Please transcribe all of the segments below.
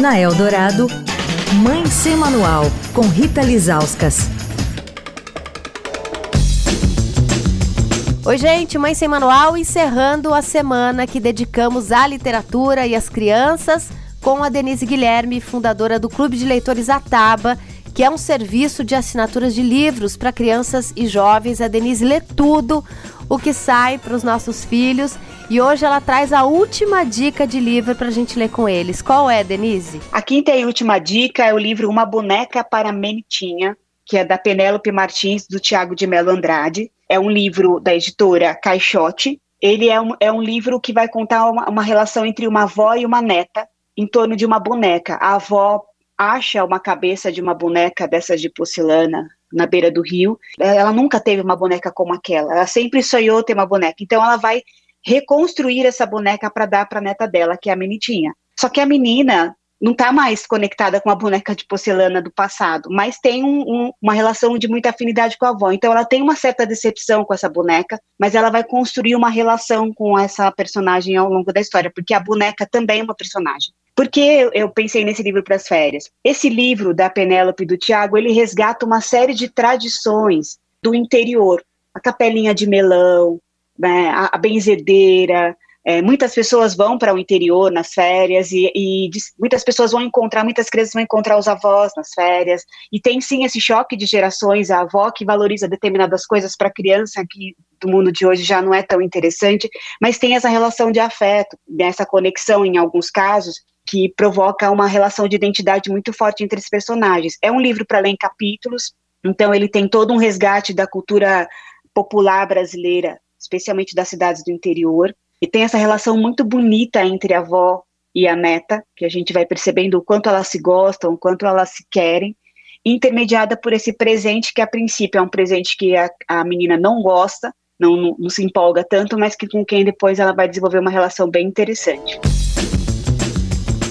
Na Eldorado, Mãe Sem Manual, com Rita Lizauskas. Oi, gente, Mãe Sem Manual encerrando a semana que dedicamos à literatura e às crianças com a Denise Guilherme, fundadora do Clube de Leitores Ataba, que é um serviço de assinaturas de livros para crianças e jovens. A Denise lê tudo o que sai para os nossos filhos e hoje ela traz a última dica de livro para a gente ler com eles. Qual é, Denise? A quinta e última dica é o livro Uma Boneca para Menitinha, que é da Penélope Martins, do Tiago de Melo Andrade. É um livro da editora Caixote. Ele é um, é um livro que vai contar uma, uma relação entre uma avó e uma neta em torno de uma boneca. A avó acha uma cabeça de uma boneca dessas de porcelana na beira do rio. Ela nunca teve uma boneca como aquela. Ela sempre sonhou ter uma boneca. Então ela vai reconstruir essa boneca para dar para a neta dela, que é a Menitinha. Só que a menina não está mais conectada com a boneca de porcelana do passado, mas tem um, um, uma relação de muita afinidade com a avó. Então ela tem uma certa decepção com essa boneca, mas ela vai construir uma relação com essa personagem ao longo da história, porque a boneca também é uma personagem. Por que eu pensei nesse livro para as férias? Esse livro da Penélope e do Tiago, ele resgata uma série de tradições do interior. A capelinha de melão, né, a, a benzedeira, é, muitas pessoas vão para o interior nas férias e, e, muitas pessoas vão encontrar, muitas crianças vão encontrar os avós nas férias. E tem sim esse choque de gerações, a avó que valoriza determinadas coisas para a criança que do mundo de hoje já não é tão interessante, mas tem essa relação de afeto, essa conexão em alguns casos que provoca uma relação de identidade muito forte entre os personagens. É um livro para ler em capítulos, então ele tem todo um resgate da cultura popular brasileira especialmente das cidades do interior, e tem essa relação muito bonita entre a avó e a neta, que a gente vai percebendo o quanto elas se gostam, o quanto elas se querem, intermediada por esse presente que a princípio é um presente que a, a menina não gosta, não, não, não se empolga tanto, mas que com quem depois ela vai desenvolver uma relação bem interessante.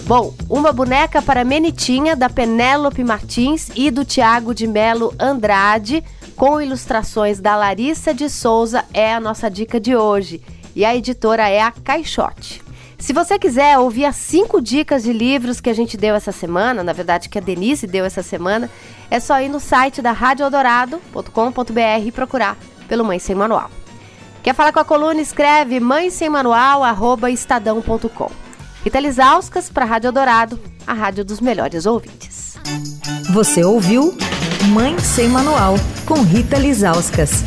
Bom, uma boneca para Menitinha, da Penélope Martins e do Tiago de Melo Andrade com ilustrações da Larissa de Souza, é a nossa dica de hoje. E a editora é a Caixote. Se você quiser ouvir as cinco dicas de livros que a gente deu essa semana, na verdade que a Denise deu essa semana, é só ir no site da radioeldorado.com.br e procurar pelo Mãe Sem Manual. Quer falar com a coluna? Escreve mãe sem manual, estadão.com. Rita Lisauskas para a Rádio Eldorado, a rádio dos melhores ouvintes. Você ouviu Mãe Sem Manual, com Rita Lizauskas.